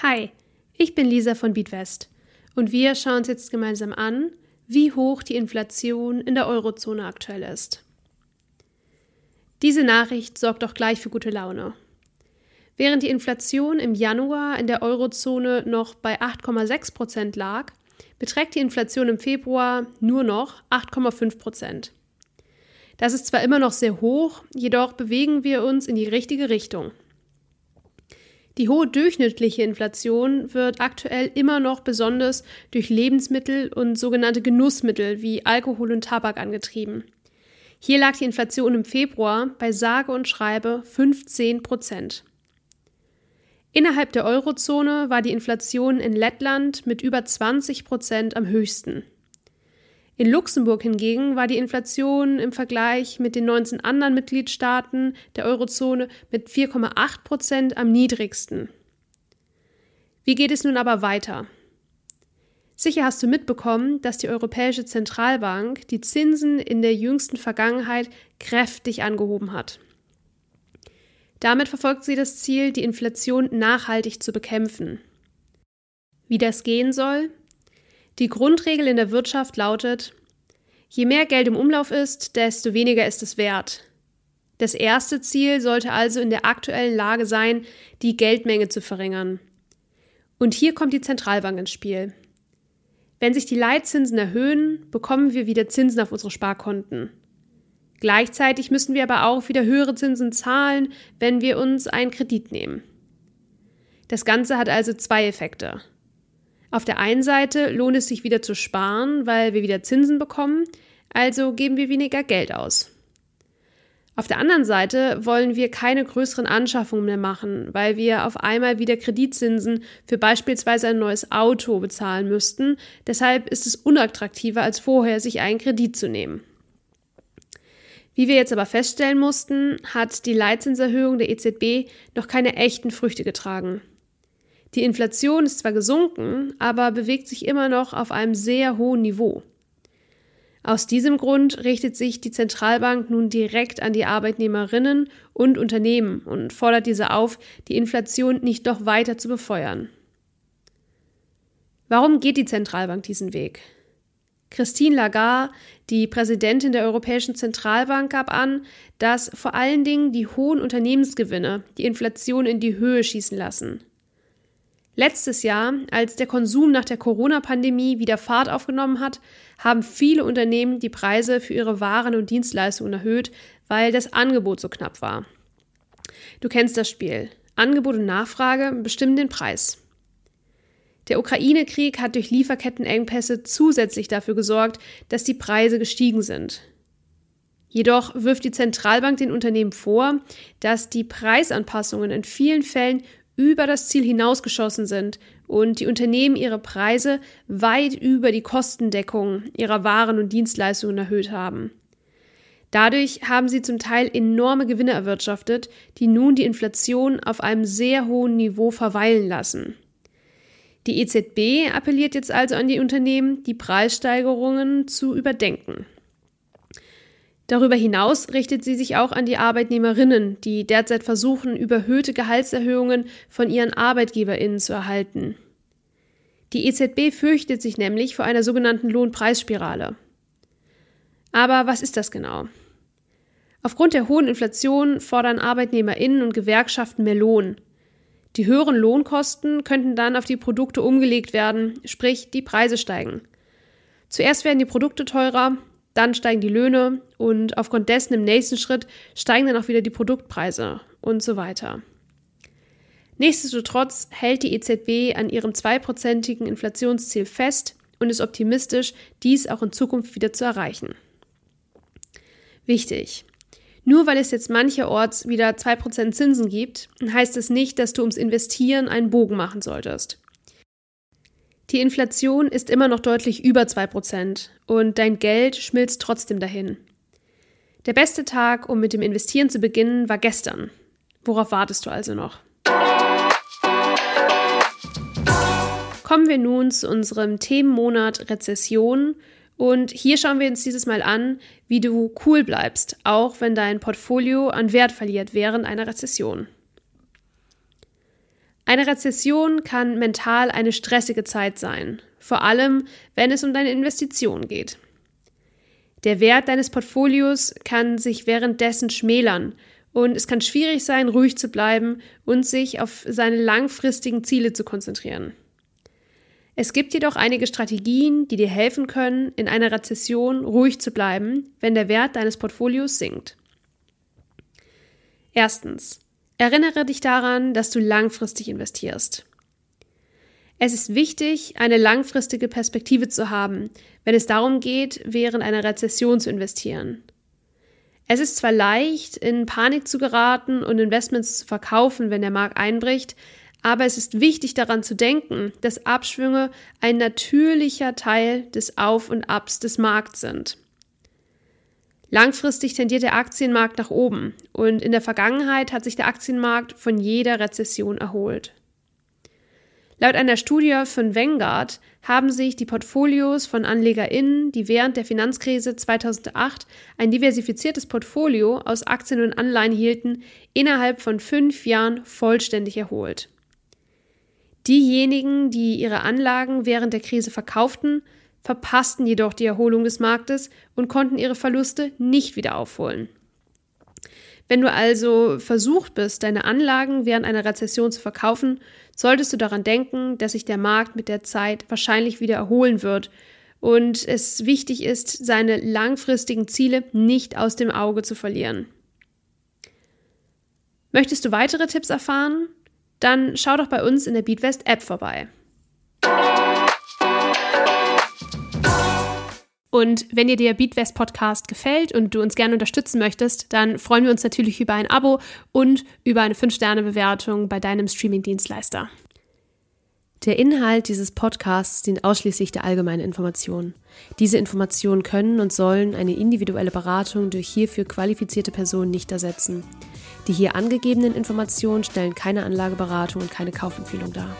Hi, ich bin Lisa von Beatwest und wir schauen uns jetzt gemeinsam an, wie hoch die Inflation in der Eurozone aktuell ist. Diese Nachricht sorgt auch gleich für gute Laune. Während die Inflation im Januar in der Eurozone noch bei 8,6 Prozent lag, beträgt die Inflation im Februar nur noch 8,5 Prozent. Das ist zwar immer noch sehr hoch, jedoch bewegen wir uns in die richtige Richtung. Die hohe durchschnittliche Inflation wird aktuell immer noch besonders durch Lebensmittel und sogenannte Genussmittel wie Alkohol und Tabak angetrieben. Hier lag die Inflation im Februar bei sage und schreibe 15 Prozent. Innerhalb der Eurozone war die Inflation in Lettland mit über 20 Prozent am höchsten. In Luxemburg hingegen war die Inflation im Vergleich mit den 19 anderen Mitgliedstaaten der Eurozone mit 4,8 Prozent am niedrigsten. Wie geht es nun aber weiter? Sicher hast du mitbekommen, dass die Europäische Zentralbank die Zinsen in der jüngsten Vergangenheit kräftig angehoben hat. Damit verfolgt sie das Ziel, die Inflation nachhaltig zu bekämpfen. Wie das gehen soll, die Grundregel in der Wirtschaft lautet, je mehr Geld im Umlauf ist, desto weniger ist es wert. Das erste Ziel sollte also in der aktuellen Lage sein, die Geldmenge zu verringern. Und hier kommt die Zentralbank ins Spiel. Wenn sich die Leitzinsen erhöhen, bekommen wir wieder Zinsen auf unsere Sparkonten. Gleichzeitig müssen wir aber auch wieder höhere Zinsen zahlen, wenn wir uns einen Kredit nehmen. Das Ganze hat also zwei Effekte. Auf der einen Seite lohnt es sich wieder zu sparen, weil wir wieder Zinsen bekommen, also geben wir weniger Geld aus. Auf der anderen Seite wollen wir keine größeren Anschaffungen mehr machen, weil wir auf einmal wieder Kreditzinsen für beispielsweise ein neues Auto bezahlen müssten. Deshalb ist es unattraktiver als vorher, sich einen Kredit zu nehmen. Wie wir jetzt aber feststellen mussten, hat die Leitzinserhöhung der EZB noch keine echten Früchte getragen. Die Inflation ist zwar gesunken, aber bewegt sich immer noch auf einem sehr hohen Niveau. Aus diesem Grund richtet sich die Zentralbank nun direkt an die Arbeitnehmerinnen und Unternehmen und fordert diese auf, die Inflation nicht noch weiter zu befeuern. Warum geht die Zentralbank diesen Weg? Christine Lagarde, die Präsidentin der Europäischen Zentralbank, gab an, dass vor allen Dingen die hohen Unternehmensgewinne die Inflation in die Höhe schießen lassen. Letztes Jahr, als der Konsum nach der Corona-Pandemie wieder Fahrt aufgenommen hat, haben viele Unternehmen die Preise für ihre Waren und Dienstleistungen erhöht, weil das Angebot so knapp war. Du kennst das Spiel. Angebot und Nachfrage bestimmen den Preis. Der Ukraine-Krieg hat durch Lieferkettenengpässe zusätzlich dafür gesorgt, dass die Preise gestiegen sind. Jedoch wirft die Zentralbank den Unternehmen vor, dass die Preisanpassungen in vielen Fällen über das Ziel hinausgeschossen sind und die Unternehmen ihre Preise weit über die Kostendeckung ihrer Waren und Dienstleistungen erhöht haben. Dadurch haben sie zum Teil enorme Gewinne erwirtschaftet, die nun die Inflation auf einem sehr hohen Niveau verweilen lassen. Die EZB appelliert jetzt also an die Unternehmen, die Preissteigerungen zu überdenken. Darüber hinaus richtet sie sich auch an die Arbeitnehmerinnen, die derzeit versuchen, überhöhte Gehaltserhöhungen von ihren Arbeitgeberinnen zu erhalten. Die EZB fürchtet sich nämlich vor einer sogenannten Lohnpreisspirale. Aber was ist das genau? Aufgrund der hohen Inflation fordern Arbeitnehmerinnen und Gewerkschaften mehr Lohn. Die höheren Lohnkosten könnten dann auf die Produkte umgelegt werden, sprich die Preise steigen. Zuerst werden die Produkte teurer, dann steigen die Löhne und aufgrund dessen im nächsten Schritt steigen dann auch wieder die Produktpreise und so weiter. Nichtsdestotrotz hält die EZB an ihrem zweiprozentigen Inflationsziel fest und ist optimistisch, dies auch in Zukunft wieder zu erreichen. Wichtig. Nur weil es jetzt mancherorts wieder 2% Zinsen gibt, heißt es nicht, dass du ums Investieren einen Bogen machen solltest. Die Inflation ist immer noch deutlich über 2% und dein Geld schmilzt trotzdem dahin. Der beste Tag, um mit dem Investieren zu beginnen, war gestern. Worauf wartest du also noch? Kommen wir nun zu unserem Themenmonat Rezession und hier schauen wir uns dieses Mal an, wie du cool bleibst, auch wenn dein Portfolio an Wert verliert während einer Rezession. Eine Rezession kann mental eine stressige Zeit sein, vor allem wenn es um deine Investitionen geht. Der Wert deines Portfolios kann sich währenddessen schmälern und es kann schwierig sein, ruhig zu bleiben und sich auf seine langfristigen Ziele zu konzentrieren. Es gibt jedoch einige Strategien, die dir helfen können, in einer Rezession ruhig zu bleiben, wenn der Wert deines Portfolios sinkt. Erstens. Erinnere dich daran, dass du langfristig investierst. Es ist wichtig, eine langfristige Perspektive zu haben, wenn es darum geht, während einer Rezession zu investieren. Es ist zwar leicht, in Panik zu geraten und Investments zu verkaufen, wenn der Markt einbricht, aber es ist wichtig daran zu denken, dass Abschwünge ein natürlicher Teil des Auf und Abs des Markts sind. Langfristig tendiert der Aktienmarkt nach oben und in der Vergangenheit hat sich der Aktienmarkt von jeder Rezession erholt. Laut einer Studie von Vanguard haben sich die Portfolios von AnlegerInnen, die während der Finanzkrise 2008 ein diversifiziertes Portfolio aus Aktien und Anleihen hielten, innerhalb von fünf Jahren vollständig erholt. Diejenigen, die ihre Anlagen während der Krise verkauften, verpassten jedoch die Erholung des Marktes und konnten ihre Verluste nicht wieder aufholen. Wenn du also versucht bist, deine Anlagen während einer Rezession zu verkaufen, solltest du daran denken, dass sich der Markt mit der Zeit wahrscheinlich wieder erholen wird und es wichtig ist, seine langfristigen Ziele nicht aus dem Auge zu verlieren. Möchtest du weitere Tipps erfahren? dann schau doch bei uns in der Beatwest App vorbei. Und wenn dir der Beatwest Podcast gefällt und du uns gerne unterstützen möchtest, dann freuen wir uns natürlich über ein Abo und über eine 5-Sterne-Bewertung bei deinem Streaming-Dienstleister. Der Inhalt dieses Podcasts dient ausschließlich der allgemeinen Information. Diese Informationen können und sollen eine individuelle Beratung durch hierfür qualifizierte Personen nicht ersetzen. Die hier angegebenen Informationen stellen keine Anlageberatung und keine Kaufempfehlung dar.